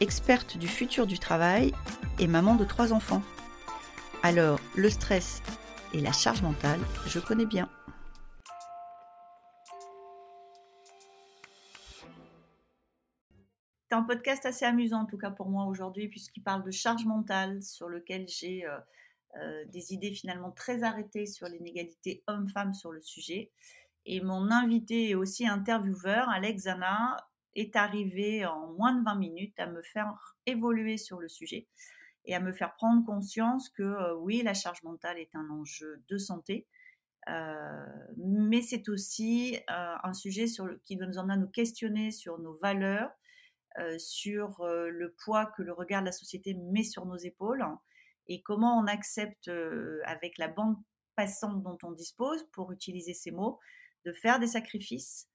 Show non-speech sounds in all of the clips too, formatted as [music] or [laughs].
experte du futur du travail et maman de trois enfants. Alors, le stress et la charge mentale, je connais bien. C'est un podcast assez amusant, en tout cas pour moi aujourd'hui, puisqu'il parle de charge mentale, sur lequel j'ai euh, euh, des idées finalement très arrêtées sur l'inégalité homme-femme sur le sujet. Et mon invité et aussi intervieweur, Alex Zana, est arrivé en moins de 20 minutes à me faire évoluer sur le sujet et à me faire prendre conscience que euh, oui, la charge mentale est un enjeu de santé, euh, mais c'est aussi euh, un sujet sur le, qui nous en a nous questionner sur nos valeurs, sur le poids que le regard de la société met sur nos épaules et comment on accepte avec la bande passante dont on dispose, pour utiliser ces mots, de faire des sacrifices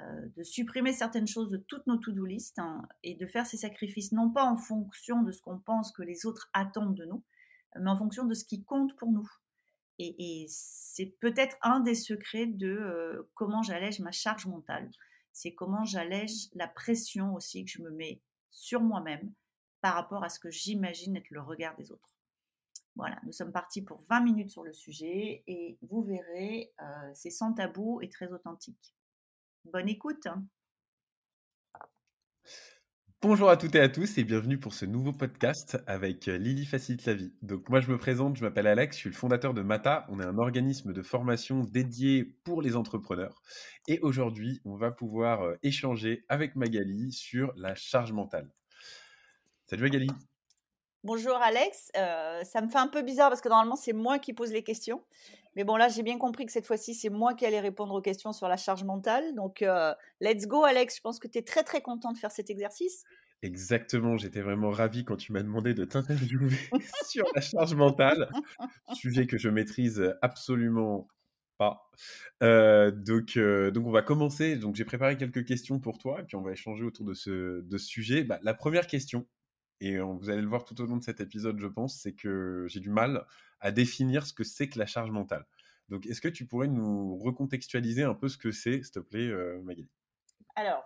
de supprimer certaines choses de toutes nos to-do list hein, et de faire ces sacrifices non pas en fonction de ce qu'on pense que les autres attendent de nous, mais en fonction de ce qui compte pour nous. Et, c'est peut-être un des secrets de euh, comment j'allège ma charge mentale. C'est comment j'allège la pression aussi que je me mets sur moi-même par rapport à ce que j'imagine être le regard des autres. Voilà, nous sommes partis pour 20 minutes sur le sujet et vous verrez, euh, c'est sans tabou et très authentique. Bonne écoute. Bonjour à toutes et à tous et bienvenue pour ce nouveau podcast avec euh, Lily Facilite la vie. Donc moi je me présente, je m'appelle Alex, je suis le fondateur de Mata. On est un organisme de formation dédié pour les entrepreneurs. Et aujourd'hui, on va pouvoir euh, échanger avec Magali sur la charge mentale. Salut Magali. Bonjour Alex, euh, ça me fait un peu bizarre parce que normalement c'est moi qui pose les questions. Mais bon, là, j'ai bien compris que cette fois-ci, c'est moi qui allais répondre aux questions sur la charge mentale. Donc, euh, let's go, Alex. Je pense que tu es très, très content de faire cet exercice. Exactement, j'étais vraiment ravi quand tu m'as demandé de t'interviewer [laughs] sur la charge mentale, sujet que je maîtrise absolument pas. Euh, donc, donc, on va commencer. Donc, j'ai préparé quelques questions pour toi, et puis on va échanger autour de ce, de sujet. Bah, la première question, et vous allez le voir tout au long de cet épisode, je pense, c'est que j'ai du mal à définir ce que c'est que la charge mentale. Donc, est-ce que tu pourrais nous recontextualiser un peu ce que c'est, s'il te plaît, euh, Magali? Alors,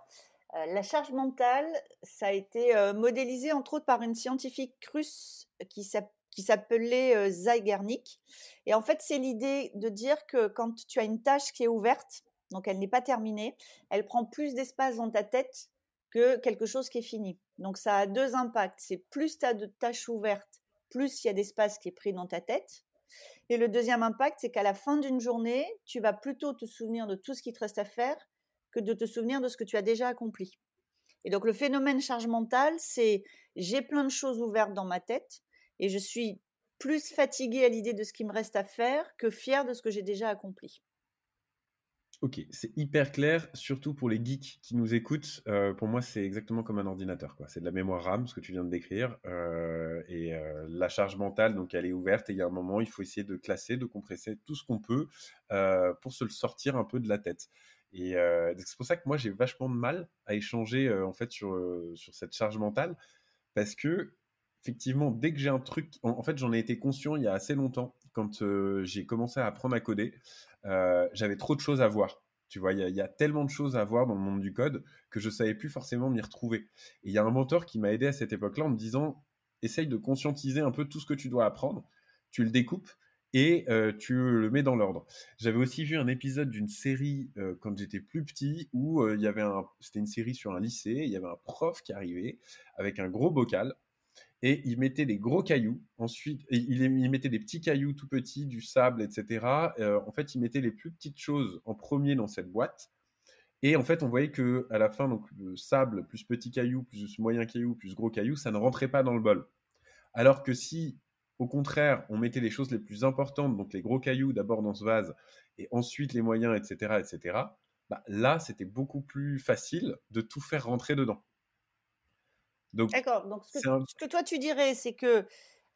euh, la charge mentale, ça a été euh, modélisé entre autres par une scientifique russe qui s'appelait Zygarnik. Et en fait, c'est l'idée de dire que quand tu as une tâche qui est ouverte, donc elle n'est pas terminée, elle prend plus d'espace dans ta tête que quelque chose qui est fini. Donc ça a deux impacts. C'est plus tu as de tâches ouvertes, plus il y a d'espace qui est pris dans ta tête. Et le deuxième impact, c'est qu'à la fin d'une journée, tu vas plutôt te souvenir de tout ce qui te reste à faire que de te souvenir de ce que tu as déjà accompli. Et donc le phénomène charge mentale, c'est j'ai plein de choses ouvertes dans ma tête et je suis plus fatiguée à l'idée de ce qui me reste à faire que fière de ce que j'ai déjà accompli. Ok, c'est hyper clair, surtout pour les geeks qui nous écoutent. Euh, pour moi, c'est exactement comme un ordinateur. C'est de la mémoire RAM, ce que tu viens de décrire. Euh, et euh, la charge mentale, donc elle est ouverte. Et il y a un moment, il faut essayer de classer, de compresser tout ce qu'on peut pour se le sortir un peu de la tête. Et c'est pour ça que moi, j'ai vachement de mal à échanger en fait sur, sur cette charge mentale. Parce que, effectivement, dès que j'ai un truc. En, fait, j'en ai été conscient il y a assez longtemps, quand j'ai commencé à apprendre à coder. Euh, j'avais trop de choses à voir. Tu vois, il y, a tellement de choses à voir dans le monde du code que je savais plus forcément m'y retrouver. Et il y a un mentor qui m'a aidé à cette époque-là en me disant essaye de conscientiser un peu tout ce que tu dois apprendre, tu le découpes et euh, tu le mets dans l'ordre. J'avais aussi vu un épisode d'une série euh, quand j'étais plus petit où il y avait un, c'était une série sur un lycée, il y avait un prof qui arrivait avec un gros bocal et il mettait des gros cailloux. Ensuite, il, mettait des petits cailloux tout petits, du sable, etc. Euh, en fait, il mettait les plus petites choses en premier dans cette boîte. Et en fait, on voyait que à la fin, donc le sable plus petit caillou plus moyen caillou plus gros caillou, ça ne rentrait pas dans le bol. Alors que si, au contraire, on mettait les choses les plus importantes, donc les gros cailloux d'abord dans ce vase et ensuite les moyens, etc., etc. Bah, là, c'était beaucoup plus facile de tout faire rentrer dedans. D'accord. Donc, ce que, toi tu dirais, c'est que,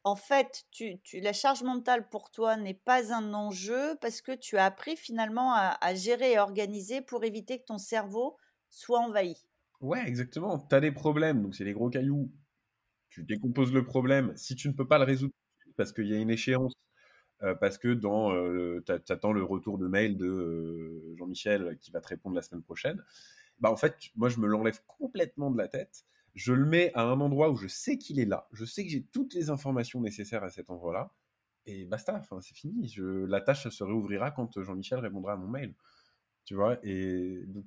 en fait, tu, la charge mentale pour toi n'est pas un enjeu parce que tu as appris finalement à, gérer et organiser pour éviter que ton cerveau soit envahi. Ouais, exactement. Tu as des problèmes, donc c'est des gros cailloux. Tu décomposes le problème. Si tu ne peux pas le résoudre parce qu'il y a une échéance, euh, parce que dans, euh, tu attends le retour de mail de euh, Jean-Michel qui va te répondre la semaine prochaine, bah en fait, moi je me l'enlève complètement de la tête je le mets à un endroit où je sais qu'il est là, je sais que j'ai toutes les informations nécessaires à cet endroit-là, et basta, enfin, c'est fini. Je, la tâche se réouvrira quand Jean-Michel répondra à mon mail. Tu vois, et donc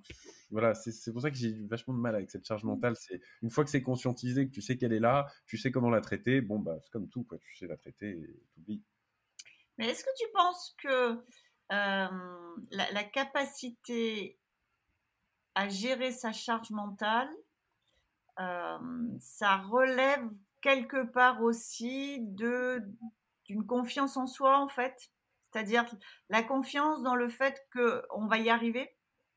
voilà, c'est pour ça que j'ai vachement de mal avec cette charge mentale. C'est une fois que c'est conscientisé, que tu sais qu'elle est là, tu sais comment la traiter, bon, bah, c'est comme tout, quoi. Tu sais la traiter et t'oublies. Mais est-ce que tu penses que euh, la, la, capacité à gérer sa charge mentale, ça relève quelque part aussi de d'une confiance en soi en fait, c'est-à-dire la confiance dans le fait qu'on va y arriver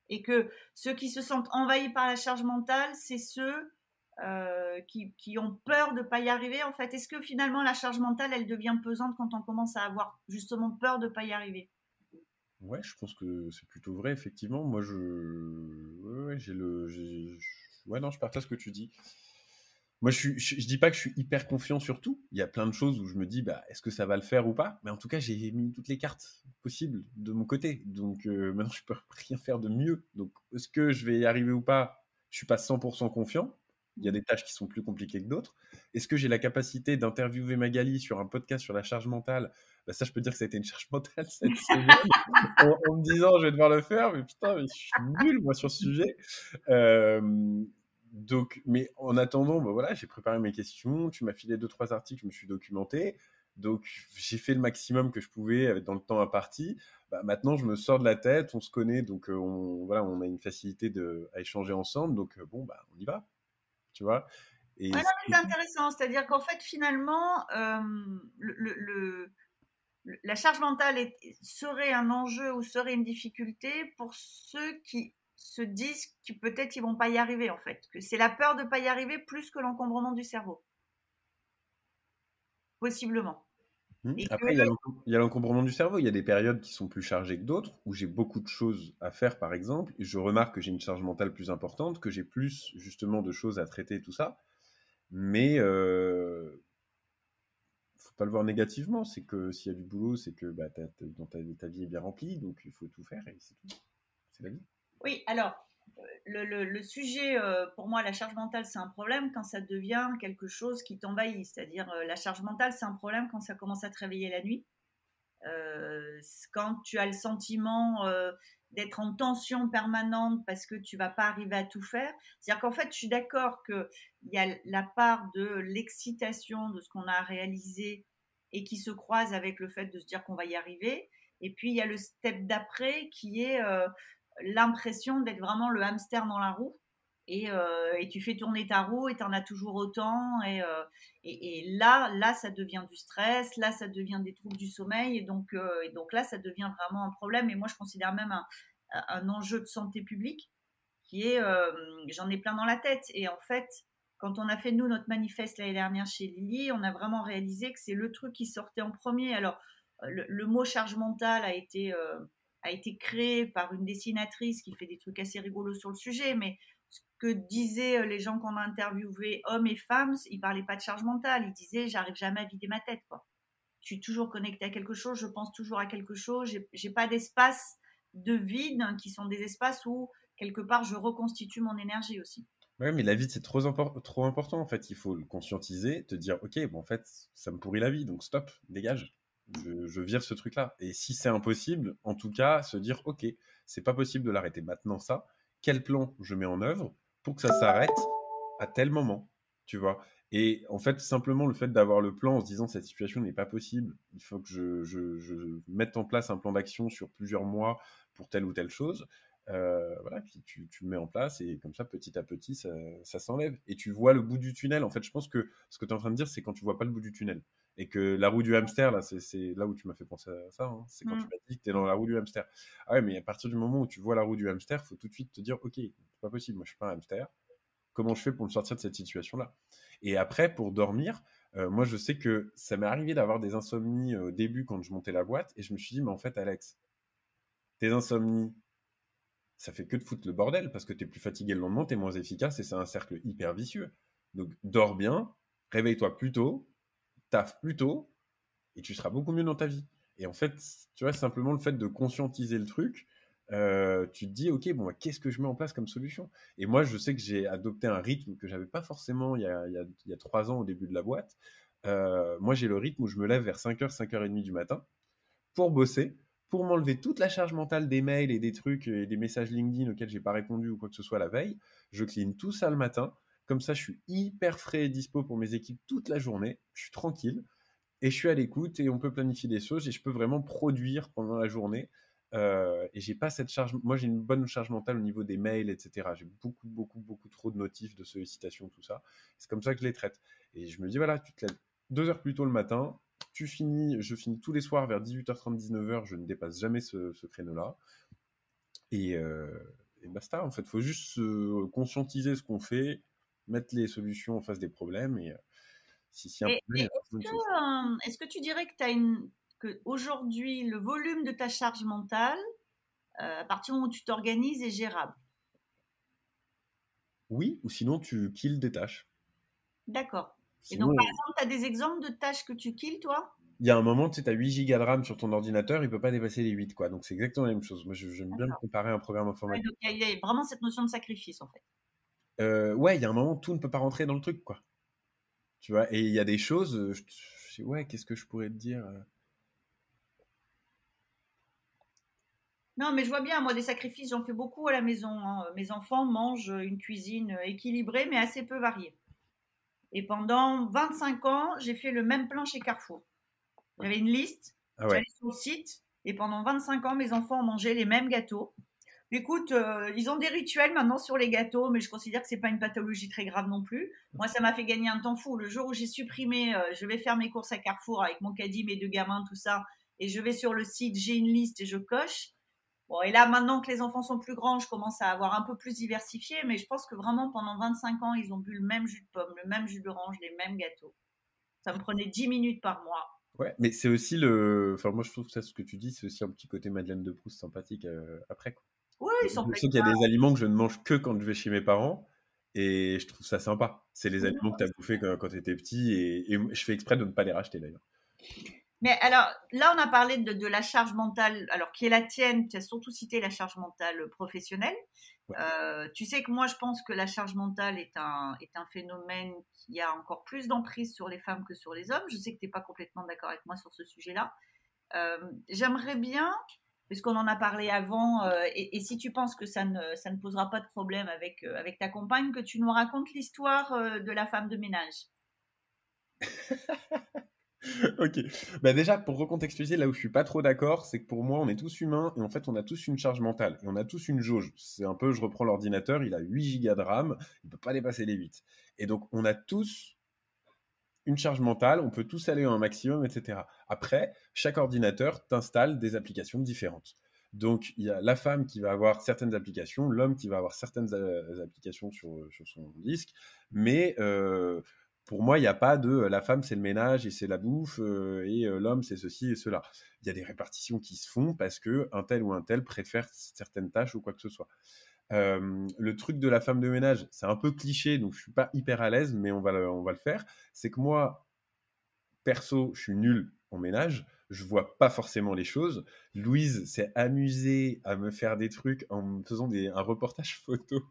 et que ceux qui se sentent envahis par la charge mentale, c'est ceux qui, qui, ont peur de pas y arriver en fait. Est-ce que finalement la charge mentale, elle devient pesante quand on commence à avoir justement peur de pas y arriver? Ouais, je pense que c'est plutôt vrai, effectivement. Moi, je, j'ai le, Ouais, non, je partage ce que tu dis. Moi, je, ne dis pas que je suis hyper confiant sur tout. Il y a plein de choses où je me dis, bah, est-ce que ça va le faire ou pas? Mais en tout cas, j'ai mis toutes les cartes possibles de mon côté. Donc euh, maintenant, je peux [laughs] rien faire de mieux. Donc, est-ce que je vais y arriver ou pas? Je suis pas 100% confiant. Il y a des tâches qui sont plus compliquées que d'autres. Est-ce que j'ai la capacité d'interviewer Magali sur un podcast sur la charge mentale? Bah, Ça, je peux dire que ça a été une charge mentale cette [laughs] semaine, en, me disant je vais devoir le faire, mais putain, mais je suis nul moi sur ce sujet. Euh, donc, mais en attendant, bah voilà, j'ai préparé mes questions, tu m'as filé deux, trois articles, je me suis documenté. Donc, j'ai fait le maximum que je pouvais dans le temps imparti. Bah, maintenant, je me sors de la tête, on se connaît, donc euh, on, voilà, on a une facilité de, à échanger ensemble. Donc, euh, bon, bah, on y va. Tu vois? Et c'est intéressant. C'est-à-dire qu'en fait, finalement, euh, le, la charge mentale serait un enjeu ou serait une difficulté pour ceux qui se disent que peut-être ils vont pas y arriver en fait, que c'est la peur de pas y arriver plus que l'encombrement du cerveau. Possiblement. Mmh. Après, il y a l'encombrement du cerveau. Il y a des périodes qui sont plus chargées que d'autres, où j'ai beaucoup de choses à faire, par exemple, et je remarque que j'ai une charge mentale plus importante, que j'ai plus justement de choses à traiter, tout ça. Mais euh, faut pas le voir négativement. C'est que s'il y a du boulot, c'est que bah, ta, ta, vie est bien remplie, donc il faut tout faire et c'est tout. C'est la vie. Oui, alors, le, sujet, euh, pour moi, la charge mentale, c'est un problème quand ça devient quelque chose qui t'envahit. C'est-à-dire, euh, la charge mentale, c'est un problème quand ça commence à te réveiller la nuit. Euh, quand tu as le sentiment d'être en tension permanente parce que tu vas pas arriver à tout faire. C'est-à-dire qu'en fait, je suis d'accord qu'il y a la part de l'excitation de ce qu'on a réalisé et qui se croise avec le fait de se dire qu'on va y arriver. Et puis, il y a le step d'après qui est l'impression d'être vraiment le hamster dans la roue. Et, euh, et, tu fais tourner ta roue et tu en as toujours autant. Et, euh, et, et, là, là, ça devient du stress, là, ça devient des troubles du sommeil. Et donc, euh, et donc là, ça devient vraiment un problème. Et moi, je considère même un, un enjeu de santé publique qui est, j'en ai plein dans la tête. Et en fait, quand on a fait, nous, notre manifeste l'année dernière chez Lily, on a vraiment réalisé que c'est le truc qui sortait en premier. Alors, le, le mot charge mentale a été a été créé par une dessinatrice qui fait des trucs assez rigolos sur le sujet, mais ce que disaient euh, les gens qu'on a interviewés, hommes et femmes, ils parlaient pas de charge mentale, ils disaient j'arrive jamais à vider ma tête. Quoi. Je suis toujours connecté à quelque chose, je pense toujours à quelque chose, j'ai pas d'espace de vide hein, qui sont des espaces où quelque part je reconstitue mon énergie aussi. Ouais, mais la vie c'est trop, trop important en fait. Il faut le conscientiser, te dire ok, bon en fait ça me pourrit la vie, donc stop, dégage je, vire ce truc-là. Et si c'est impossible, en tout cas, se dire, ok, c'est pas possible de l'arrêter maintenant ça. Quel plan je mets en œuvre pour que ça s'arrête à tel moment, tu vois? Et en fait, simplement le fait d'avoir le plan en se disant cette situation n'est pas possible, il faut que je, mette en place un plan d'action sur plusieurs mois pour telle ou telle chose. Euh, voilà, tu, tu, le mets en place et comme ça, petit à petit, ça, ça s'enlève. Et tu vois le bout du tunnel. En fait, je pense que ce que tu es en train de dire, c'est quand tu vois pas le bout du tunnel et que la roue du hamster, là, c'est là où tu m'as fait penser à ça, hein. c'est quand tu mm. m'as dit que tu es dans la roue du hamster. Ah ouais, mais à partir du moment où tu vois la roue du hamster, il faut tout de suite te dire, ok, c'est pas possible, moi je suis pas un hamster. comment je fais pour me sortir de cette situation-là? Et après, pour dormir, euh, moi, je sais que ça m'est arrivé d'avoir des insomnies au début quand je montais la boîte, et je me suis dit, mais en fait, Alex, tes insomnies, ça fait que de foutre le bordel parce que tu es plus fatigué le lendemain, tu es moins efficace et c'est un cercle hyper vicieux. Donc, dors bien, réveille-toi plus tôt, taffe plus tôt, et tu seras beaucoup mieux dans ta vie. Et en fait, tu vois, simplement le fait de conscientiser le truc, euh, tu te dis, OK, bon, qu'est-ce que je mets en place comme solution? Et moi, je sais que j'ai adopté un rythme que j'avais pas forcément il y, a, trois ans au début de la boîte. Euh, moi, j'ai le rythme où je me lève vers 5h, 5h30 du matin pour bosser, pour m'enlever toute la charge mentale des mails et des trucs et des messages LinkedIn auxquels j'ai pas répondu ou quoi que ce soit la veille. Je clean tout ça le matin. Comme ça, je suis hyper frais et dispo pour mes équipes toute la journée. Je suis tranquille et je suis à l'écoute et on peut planifier des choses et je peux vraiment produire pendant la journée. Euh, et j'ai pas cette charge. Moi, j'ai une bonne charge mentale au niveau des mails, etc. J'ai beaucoup, beaucoup, beaucoup trop de notifs, de sollicitations, tout ça. C'est comme ça que je les traite. Et je me dis, voilà, tu te lèves deux heures plus tôt le matin, tu finis, je finis tous les soirs vers 18h30, 19h, je ne dépasse jamais ce, créneau-là. Et, euh, et, basta, en fait, il faut juste se conscientiser ce qu'on fait, mettre les solutions en face des problèmes et est-ce, que, tu dirais que tu as une, que aujourd'hui le volume de ta charge mentale, à partir du moment où tu t'organises, est gérable? Oui, ou sinon tu kills des tâches. D'accord. Et donc, par exemple, tu as des exemples de tâches que tu kills, toi? Il y a un moment, tu sais, as 8 gigas de RAM sur ton ordinateur, il ne peut pas dépasser les 8, quoi. Donc, c'est exactement la même chose. Moi, j'aime bien comparer un programme informatique. il y, a vraiment cette notion de sacrifice, en fait. Euh, ouais, il y a un moment, tout ne peut pas rentrer dans le truc, quoi. Tu vois, et il y a des choses, euh, je, sais, ouais, qu'est-ce que je pourrais te dire euh? Non, mais je vois bien, moi, des sacrifices, j'en fais beaucoup à la maison. Hein. Mes enfants mangent une cuisine équilibrée, mais assez peu variée. Et pendant 25 ans, j'ai fait le même plan chez Carrefour. J'avais une liste, ah j'allais sur le site, et pendant 25 ans, mes enfants ont mangé les mêmes gâteaux. Écoute, euh, ils ont des rituels maintenant sur les gâteaux, mais je considère que c'est pas une pathologie très grave non plus. Moi, ça m'a fait gagner un temps fou. Le jour où j'ai supprimé, euh, je vais faire mes courses à Carrefour avec mon caddie, mes deux gamins, tout ça, et je vais sur le site, j'ai une liste et je coche. Bon, et là, maintenant que les enfants sont plus grands, je commence à avoir un peu plus diversifié, mais je pense que vraiment pendant 25 ans, ils ont bu le même jus de pomme, le même jus d'orange, les mêmes gâteaux. Ça me prenait 10 minutes par mois. Ouais, mais c'est aussi le. Enfin, moi, je trouve que ça, ce que tu dis, c'est aussi un petit côté Madeleine de Proust sympathique euh, après. Quoi. Oui, ils sont Je sais qu'il y a des aliments que je ne mange que quand je vais chez mes parents. Et je trouve ça sympa. C'est les aliments que tu as bouffés quand, tu étais petit. Et, je fais exprès de ne pas les racheter d'ailleurs. Mais alors, là, on a parlé de, la charge mentale, alors qui est la tienne. Tu as surtout cité la charge mentale professionnelle. Euh, tu sais que moi, je pense que la charge mentale est un, est un phénomène qui a encore plus d'emprise sur les femmes que sur les hommes. Je sais que tu n'es pas complètement d'accord avec moi sur ce sujet-là. Euh, j'aimerais bien puisqu'on en a parlé avant, euh, et, si tu penses que ça ne, posera pas de problème avec, euh, avec ta compagne, que tu nous racontes l'histoire euh, de la femme de ménage. [laughs] ok. Bah déjà, pour recontextualiser, là où je suis pas trop d'accord, c'est que pour moi, on est tous humains et en fait, on a tous une charge mentale et on a tous une jauge. C'est un peu, je reprends l'ordinateur, il a 8 gigas de RAM, il peut pas dépasser les 8. Et donc, on a tous une charge mentale, on peut tous aller un maximum, etc. Après, chaque ordinateur t'installe des applications différentes. Donc, il y a la femme qui va avoir certaines applications, l'homme qui va avoir certaines euh, applications sur, son disque. Mais euh, pour moi, il n'y a pas de la femme, c'est le ménage et c'est la bouffe, euh, et l'homme, c'est ceci et cela. Il y a des répartitions qui se font parce que un tel ou un tel préfère certaines tâches ou quoi que ce soit le truc de la femme de ménage, c'est un peu cliché, donc je suis pas hyper à l'aise, mais on va on va le faire. C'est que moi, perso, je suis nul en ménage je vois pas forcément les choses. Louise s'est amusée à me faire des trucs en me faisant des, un reportage [laughs] photo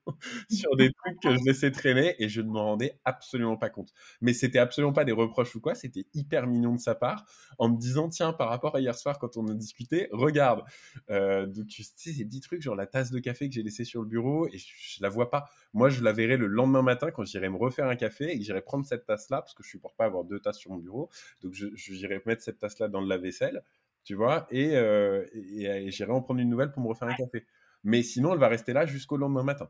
sur des trucs que je laissais traîner et je ne m'en rendais absolument pas compte. Mais c'était absolument pas des reproches ou quoi, c'était hyper mignon de sa part en me disant tiens par rapport à hier soir quand on a discuté, regarde. Euh, donc tu sais ces petits trucs genre la tasse de café que j'ai laissée sur le bureau et je, je, la vois pas. Moi je la verrai le lendemain matin quand j'irai me refaire un café et que j'irai prendre cette tasse là parce que je supporte pas avoir deux tasses sur mon bureau. Donc j'irai mettre cette tasse là dans le lave vaisselle, tu vois, euh, et, j'irai en prendre une nouvelle pour me refaire un café. Mais sinon, elle va rester là jusqu'au lendemain matin,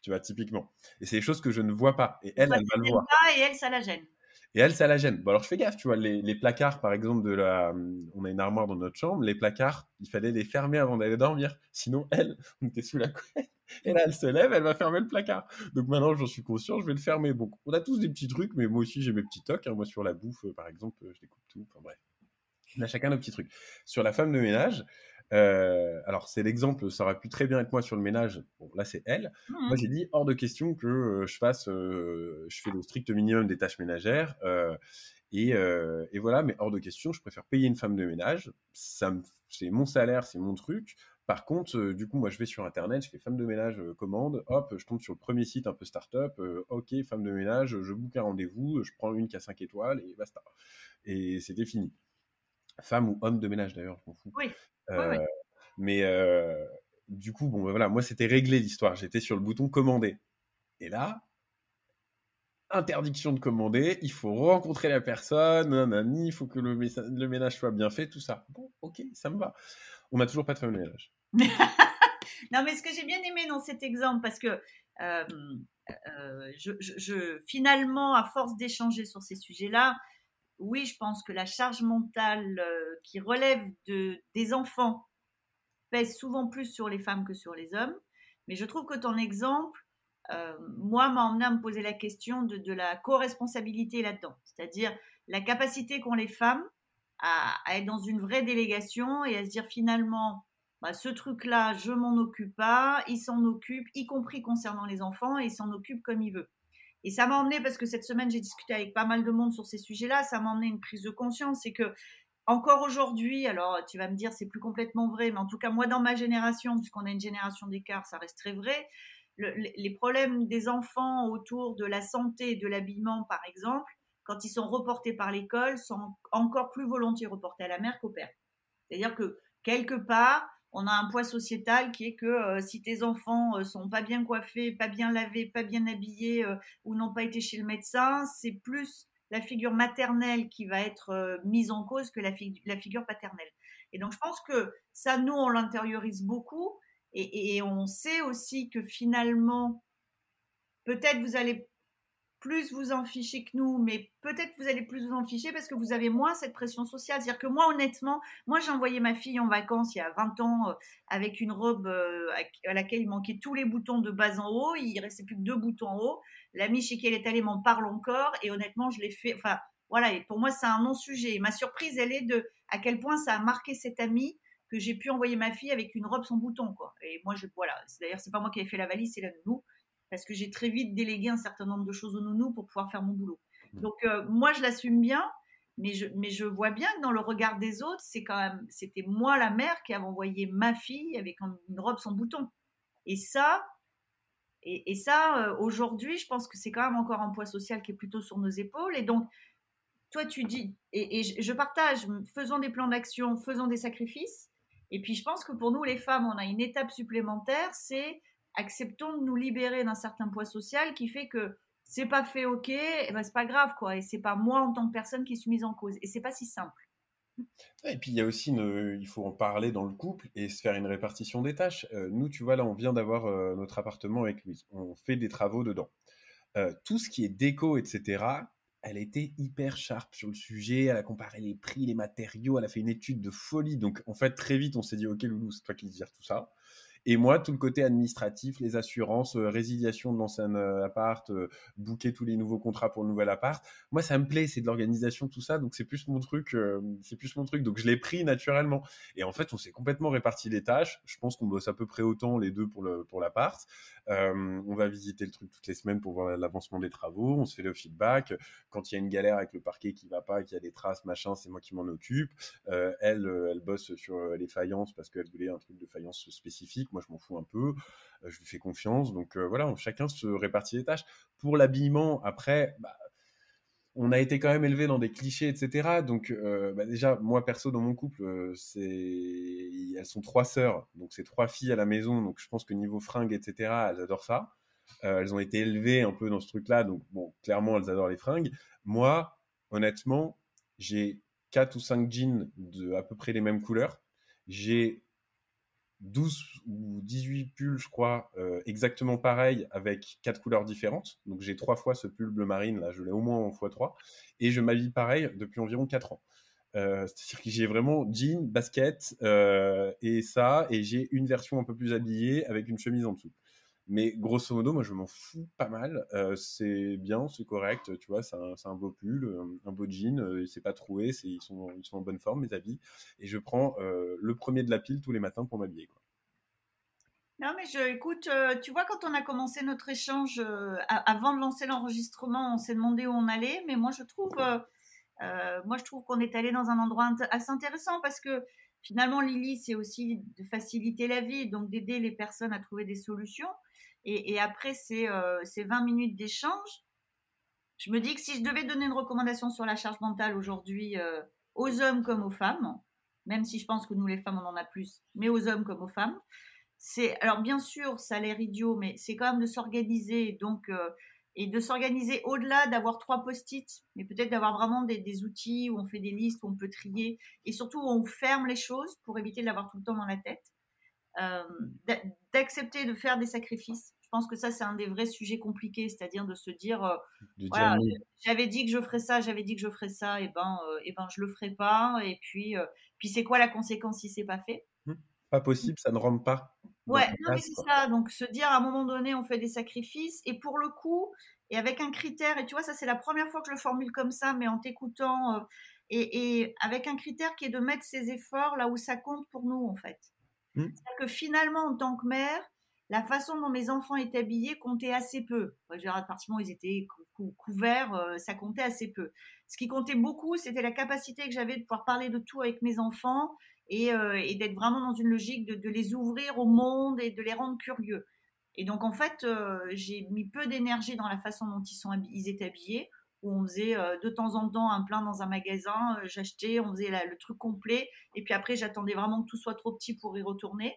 tu vois, typiquement. Et c'est des choses que je ne vois pas. Et elle, elle va le voir. et elle, ça la gêne. Et elle, ça la gêne. Bon, alors je fais gaffe, tu vois, les, placards, par exemple, de la, on a une armoire dans notre chambre, les placards, il fallait les fermer avant d'aller dormir. Sinon, [laughs] elle, on était sous la couette. Et là, elle se lève, elle va fermer le placard. Donc maintenant, j'en suis conscient, je vais le fermer. Bon, on a tous des petits trucs, mais moi aussi, j'ai mes petits tocs. Hein. Moi, sur la bouffe, par exemple, je découpe tout. Enfin bref. On a chacun nos petits trucs. Sur la femme de ménage, euh, alors, c'est l'exemple, ça aurait pu très bien être moi sur le ménage. Bon, là, c'est elle. Moi, mmh. j'ai dit hors de question que euh, je fasse, euh, je fais le strict minimum des tâches ménagères. Et, et, voilà, mais hors de question, je préfère payer une femme de ménage. c'est mon salaire, c'est mon truc. Par contre, du coup, moi, je vais sur Internet, je fais femme de ménage commande, hop, je tombe sur le premier site un peu start-up, ok, femme de ménage, je book un rendez-vous, je prends une qui a 5 étoiles et basta. Et c'était fini. Femme ou homme de ménage d'ailleurs, je m'en fous. Oui. Euh, mais euh, du coup, bon, ben voilà, moi c'était réglé l'histoire. J'étais sur le bouton commander. Et là, interdiction de commander, il faut rencontrer la personne, nanani, il faut que le, le, ménage soit bien fait, tout ça. Bon, ok, ça me va. On n'a toujours pas de femme de ménage. [laughs] non, mais ce que j'ai bien aimé dans cet exemple, parce que euh, je, je, finalement, à force d'échanger sur ces sujets-là, oui, je pense que la charge mentale euh, qui relève de, des enfants pèse souvent plus sur les femmes que sur les hommes. Mais je trouve que ton exemple, euh, moi, m'a emmené à me poser la question de, la co-responsabilité là-dedans. C'est-à-dire la capacité qu'ont les femmes à, être dans une vraie délégation et à se dire finalement, bah, ce truc-là, je m'en occupe pas, il s'en occupe, y compris concernant les enfants, et il s'en occupe comme il veut. Et ça m'a emmené, parce que cette semaine, j'ai discuté avec pas mal de monde sur ces sujets-là, ça m'a emmené une prise de conscience. C'est que, encore aujourd'hui, alors tu vas me dire, c'est plus complètement vrai, mais en tout cas, moi, dans ma génération, puisqu'on a une génération d'écart, ça reste très vrai. les problèmes des enfants autour de la santé et de l'habillement, par exemple, quand ils sont reportés par l'école, sont encore plus volontiers reportés à la mère qu'au père. C'est-à-dire que, quelque part, on a un poids sociétal qui est que euh, si tes enfants euh, sont pas bien coiffés, pas bien lavés, pas bien habillés euh, ou n'ont pas été chez le médecin, c'est plus la figure maternelle qui va être mise en cause que la, figure paternelle. Et donc je pense que ça, nous, on l'intériorise beaucoup et, on sait aussi que finalement, peut-être vous allez plus vous en fichez que nous, mais peut-être vous allez plus vous en ficher parce que vous avez moins cette pression sociale. C'est-à-dire que moi, honnêtement, moi, j'ai envoyé ma fille en vacances il y a 20 ans euh, avec une robe euh, à laquelle il manquait tous les boutons de bas en haut. Il restait plus que deux boutons en haut. L'amie chez qui elle est allée m'en parle encore et honnêtement, je l'ai fait. Enfin, voilà, et pour moi, c'est un non-sujet. Ma surprise, elle est de à quel point ça a marqué cette amie que j'ai pu envoyer ma fille avec une robe sans bouton. Et moi, je, voilà. D'ailleurs, c'est pas moi qui ai fait la valise, c'est la nounou parce que j'ai très vite délégué un certain nombre de choses au nounou pour pouvoir faire mon boulot. Mmh. Donc euh, moi, je l'assume bien, mais je, mais je vois bien que dans le regard des autres, c'est quand même, c'était moi la mère qui avait envoyé ma fille avec une robe sans bouton. Et ça, et, ça, euh, aujourd'hui, je pense que c'est quand même encore un poids social qui est plutôt sur nos épaules. Et donc, toi, tu dis, et, et je partage, faisons des plans d'action, faisons des sacrifices. Et puis, je pense que pour nous, les femmes, on a une étape supplémentaire, c'est acceptons de nous libérer d'un certain poids social qui fait que c'est pas fait ok, et eh ben c'est pas grave quoi, et c'est pas moi en tant que personne qui suis mise en cause, et c'est pas si simple. Et puis il y a aussi, il faut en parler dans le couple et se faire une répartition des tâches. Euh, nous, tu vois, là, on vient d'avoir euh, notre appartement avec lui, on fait des travaux dedans. Euh, tout ce qui est déco, etc., elle était hyper sharp sur le sujet, elle a comparé les prix, les matériaux, elle a fait une étude de folie. Donc en fait, très vite, on s'est dit, ok, Loulou, c'est toi qui gères tout ça. Et moi, tout le côté administratif, les assurances, euh, résiliation de l'ancien euh, appart, euh, booker tous les nouveaux contrats pour le nouvel appart, moi, ça me plaît, c'est de l'organisation, tout ça. Donc, c'est plus mon truc. c'est plus mon truc. Donc, je l'ai pris naturellement. Et en fait, on s'est complètement réparti les tâches. Je pense qu'on bosse à peu près autant les deux pour le pour l'appart. On va visiter le truc toutes les semaines pour voir l'avancement des travaux. On se fait le feedback. Quand il y a une galère avec le parquet qui va pas, qu'il y a des traces, machin, c'est moi qui m'en occupe. elle, elle bosse sur les faïences parce qu'elle voulait un truc de faïence spécifique moi je m'en fous un peu, euh, je lui fais confiance. Donc euh, voilà, chacun se répartit les tâches. Pour l'habillement, après, bah, on a été quand même élevé dans des clichés, etc. Donc euh, bah, déjà, moi perso dans mon couple, c'est elles sont trois sœurs, donc c'est trois filles à la maison. Donc je pense que niveau fringues, etc., elles adorent ça. elles ont été élevées un peu dans ce truc-là, donc bon, clairement elles adorent les fringues. Moi, honnêtement, j'ai quatre ou cinq jeans de à peu près les mêmes couleurs. J'ai 12 ou 18 pulls, je crois, exactement pareil, avec quatre couleurs différentes. Donc j'ai trois fois ce pull bleu marine, là, je l'ai au moins en x3. Et je m'habille pareil depuis environ 4 ans. C'est-à-dire que j'ai vraiment jean, basket et ça, et j'ai une version un peu plus habillée avec une chemise en dessous. Mais grosso modo, moi, je m'en fous pas mal. c'est bien, c'est correct. Tu vois, c'est un, beau pull, un, beau jean. c'est pas troué. Ils sont, ils sont en bonne forme, mes habits. Et je prends le premier de la pile tous les matins pour m'habiller. Non, mais je, écoute, tu vois, quand on a commencé notre échange, avant de lancer l'enregistrement, on s'est demandé où on allait. Mais moi, je trouve, moi, je trouve qu'on est allé dans un endroit assez intéressant parce que finalement, Lily, c'est aussi de faciliter la vie, donc d'aider les personnes à trouver des solutions. Et, après ces, 20 euh, minutes d'échange, je me dis que si je devais donner une recommandation sur la charge mentale aujourd'hui euh, aux hommes comme aux femmes, même si je pense que nous les femmes on en a plus, mais aux hommes comme aux femmes, c'est alors bien sûr ça a l'air idiot, mais c'est quand même de s'organiser donc euh, et de s'organiser au-delà d'avoir trois post-it, mais peut-être d'avoir vraiment des, des, outils où on fait des listes, où on peut trier et surtout où on ferme les choses pour éviter de l'avoir tout le temps dans la tête. D'accepter de faire des sacrifices je pense que ça, c'est un des vrais sujets compliqués, c'est-à-dire de se dire, euh, voilà, j'avais dit que je ferais ça, j'avais dit que je ferais ça, et ben, euh, et ben, je le ferai pas. Et puis, euh, puis c'est quoi la conséquence si c'est pas fait? Mmh. Pas possible, ça ne rentre pas. Ouais, non, mais c'est ça. Donc, se dire à un moment donné, on fait des sacrifices, et pour le coup, et avec un critère, et tu vois, ça, c'est la première fois que je le formule comme ça, mais en t'écoutant, et, et, avec un critère qui est de mettre ses efforts là où ça compte pour nous, en fait. Mmh. C'est-à-dire que finalement, en tant que mère, la façon dont mes enfants étaient habillés comptait assez peu. Je à partir où ils étaient couverts, euh, ça comptait assez peu. Ce qui comptait beaucoup, c'était la capacité que j'avais de pouvoir parler de tout avec mes enfants et, euh, d'être vraiment dans une logique de, les ouvrir au monde et de les rendre curieux. Et donc, en fait, euh, j'ai mis peu d'énergie dans la façon dont ils, sont, ils étaient habillés, où on faisait de temps en temps un plein dans un magasin, j'achetais, on faisait le truc complet, et puis après, j'attendais vraiment que tout soit trop petit pour y retourner.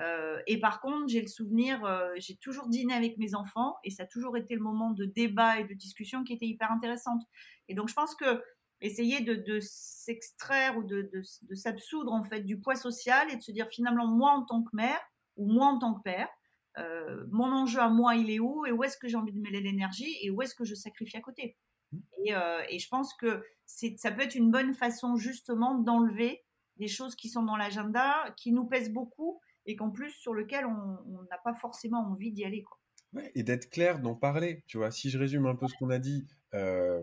Euh, et par contre, j'ai le souvenir, euh, j'ai toujours dîné avec mes enfants et ça a toujours été le moment de débat et de discussion qui était hyper intéressante. Et donc, je pense que essayer de, s'extraire ou de, s'absoudre en fait du poids social et de se dire finalement moi en tant que mère ou moi en tant que père, euh, mon enjeu à moi il est où et où est-ce que j'ai envie de mêler l'énergie et où est-ce que je sacrifie à côté? Mmh. Et, et je pense que ça peut être une bonne façon justement d'enlever des choses qui sont dans l'agenda, qui nous pèsent beaucoup et qu'en plus sur lequel on n'a pas forcément envie d'y aller. Quoi. Ouais, et d'être clair, d'en parler. Tu vois, si je résume un peu ce qu'on a dit, euh,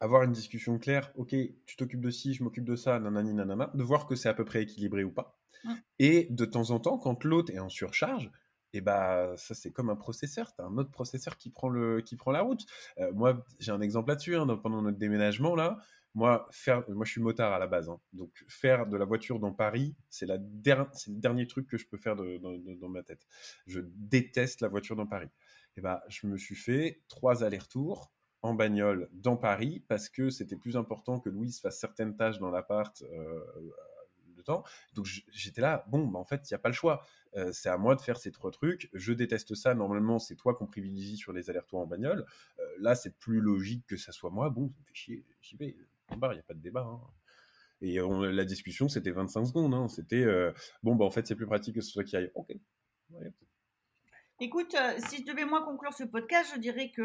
avoir une discussion claire, ok, tu t'occupes de ci, je m'occupe de ça, nanani, nanana, de voir que c'est à peu près équilibré ou pas. Et de temps en temps, quand l'autre est en surcharge, et bah ça c'est comme un processeur, tu as un autre processeur qui prend, le, qui prend la route. Euh, moi j'ai un exemple là-dessus, hein, pendant notre déménagement là, moi, faire, moi, je suis motard à la base. Hein. Donc, faire de la voiture dans Paris, c'est le dernier truc que je peux faire dans ma tête. Je déteste la voiture dans Paris. Et bah, je me suis fait trois allers-retours en bagnole dans Paris parce que c'était plus important que Louise fasse certaines tâches dans l'appart euh, temps. Donc, j'étais là, bon, bah, en fait, il n'y a pas le choix. Euh, c'est à moi de faire ces trois trucs. Je déteste ça. Normalement, c'est toi qu'on privilégie sur les allers-retours en bagnole. Euh, là, c'est plus logique que ça soit moi. Bon, ça me fait chier, j'y vais il n'y a pas de débat. Hein. Et la discussion, c'était 25 secondes. Hein. C'était euh, bon, bah en fait, c'est plus pratique que ce soit qui aille. Ok. Écoute, si je devais moi conclure ce podcast, je dirais que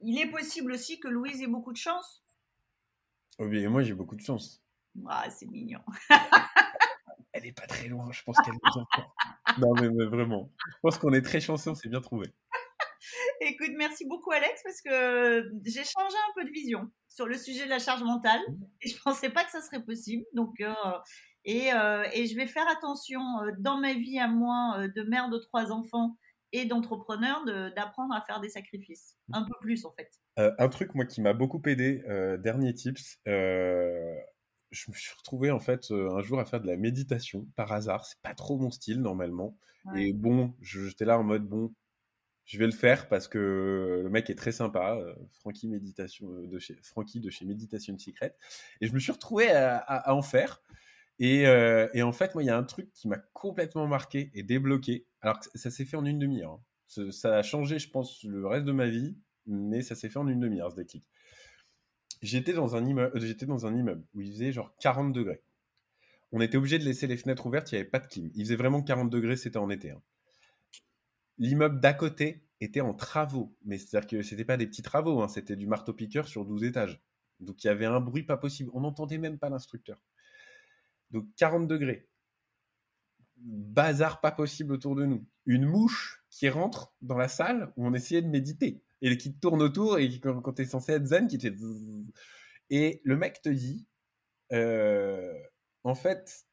il est possible aussi que Louise ait beaucoup de chance. Oui, et moi j'ai beaucoup de chance. Ah, c'est mignon. Elle est pas très loin, je pense qu'elle est encore. Non, mais, mais, vraiment. Je pense qu'on est très chanceux, on s'est bien trouvé. Écoute, merci beaucoup Alex parce que j'ai changé un peu de vision sur le sujet de la charge mentale mmh. et je pensais pas que ça serait possible. Donc, euh, et, euh, et, je vais faire attention euh, dans ma vie à moi de mère de trois enfants et d'entrepreneur d'apprendre à faire des sacrifices. Un peu plus en fait. un truc moi qui m'a beaucoup aidé, dernier tips, je me suis retrouvé en fait un jour à faire de la méditation par hasard. C'est pas trop mon style normalement. Et bon, j'étais là en mode bon, je vais le faire parce que le mec est très sympa, euh, Francky Méditation de chez Francky de chez Méditation Secret, et je me suis retrouvé à, en faire. Euh, et, en fait, moi, il y a un truc qui m'a complètement marqué et débloqué. Alors, ça s'est fait en une demi-heure. Hein. Ça a changé, je pense, le reste de ma vie, mais ça s'est fait en une demi-heure ce déclic. J'étais dans un immeuble, j'étais dans un immeuble où il faisait genre 40 degrés. on était obligé de laisser les fenêtres ouvertes, il n'y avait pas de clim. Il faisait vraiment 40 degrés, c'était en été. Hein. L'immeuble d'à côté était en travaux, mais c'est-à-dire que c'était pas des petits travaux, hein, c'était du marteau-piqueur sur 12 étages. Donc il y avait un bruit pas possible, on n'entendait même pas l'instructeur. Donc 40 degrés. Bazar pas possible autour de nous. Une mouche qui rentre dans la salle où on essayait de méditer et qui tourne autour et quand, quand tu es censé être zen, qui était. Et le mec te dit euh, en fait,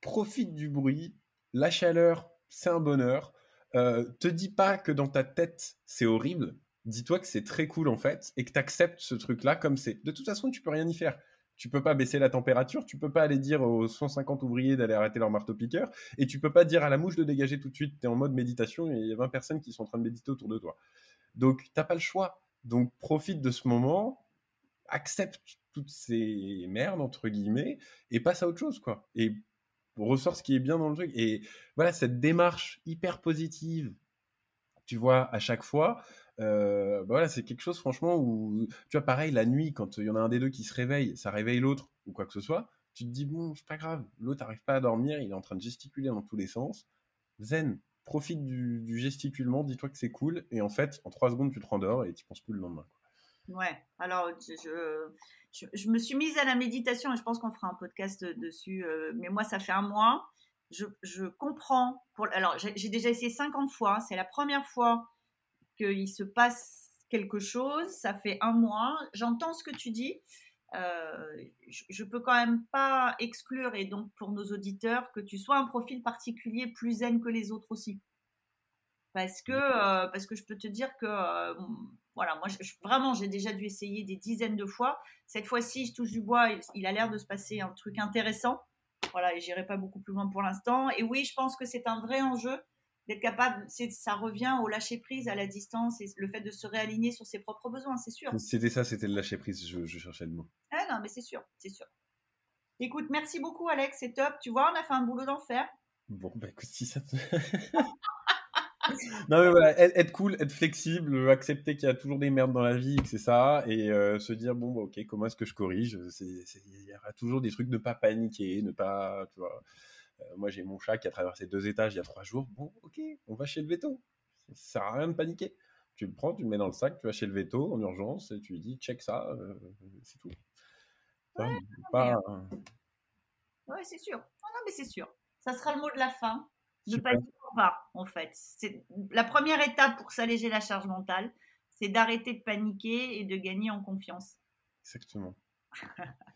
profite du bruit, la chaleur, c'est un bonheur. Euh, te dis pas que dans ta tête, c'est horrible. Dis-toi que c'est très cool en fait et que tu acceptes ce truc-là comme c'est. De toute façon, tu peux rien y faire tu peux pas baisser la température, tu peux pas aller dire aux 150 ouvriers d'aller arrêter leur marteau-piqueur, et tu peux pas dire à la mouche de dégager tout de suite, tu es en mode méditation et il y a 20 personnes qui sont en train de méditer autour de toi. Donc, t'as pas le choix. Donc, profite de ce moment, accepte toutes ces merdes, entre guillemets, et passe à autre chose, quoi. Et ressort ce qui est bien dans le truc. Et voilà, cette démarche hyper positive, tu vois, à chaque fois, euh, bah voilà, c'est quelque chose, franchement, où, tu vois, pareil, la nuit, quand il y en a un des deux qui se réveille, ça réveille l'autre, ou quoi que ce soit, tu te dis, bon, c'est pas grave, l'autre n'arrive pas à dormir, il est en train de gesticuler dans tous les sens. Zen, profite du, gesticulement, dis-toi que c'est cool, et en fait, en trois secondes, tu te rendors et tu penses plus le lendemain. Ouais, alors je, je, me suis mise à la méditation et je pense qu'on fera un podcast dessus, euh, mais moi, ça fait un mois. Je, je comprends. Alors, j'ai déjà essayé 50 fois. C'est la première fois qu'il se passe quelque chose. Ça fait un mois. J'entends ce que tu dis. Euh, je ne peux quand même pas exclure, et donc pour nos auditeurs, que tu sois un profil particulier plus zen que les autres aussi. Parce que, euh, parce que je peux te dire que, euh, voilà, moi, vraiment, j'ai déjà dû essayer des dizaines de fois. Cette fois-ci, je touche du bois, il, il a l'air de se passer un truc intéressant. Voilà, et j'irai pas beaucoup plus loin pour l'instant. Et oui, je pense que c'est un vrai enjeu d'être capable, ça revient au lâcher prise, à la distance et le fait de se réaligner sur ses propres besoins, c'est sûr. C'était ça, c'était le lâcher prise, je, cherchais le mot. Ah non, mais c'est sûr, c'est sûr. Écoute, merci beaucoup Alex, c'est top. Tu vois, on a fait un boulot d'enfer. Bon, bah écoute, si ça te... [laughs] non mais voilà, être, cool, être flexible, accepter qu'il y a toujours des merdes dans la vie, que c'est ça, et euh, se dire bon bah, ok, comment est-ce que je corrige? Il y aura toujours des trucs, ne pas paniquer, ne pas, tu vois. Euh, moi, j'ai mon chat qui a traversé deux étages il y a trois jours. Bon, ok, on va chez le veto. Ça sert à rien de paniquer. Tu le prends, tu le mets dans le sac, tu vas chez le veto en urgence et tu lui dis check ça, euh, c'est tout. Ouais, pas... ouais c'est sûr. non, mais c'est sûr. Ça sera le mot de la fin. Ne paniquer pas, en fait. C'est la première étape pour s'alléger la charge mentale, c'est d'arrêter de paniquer et de gagner en confiance. Exactement. [laughs]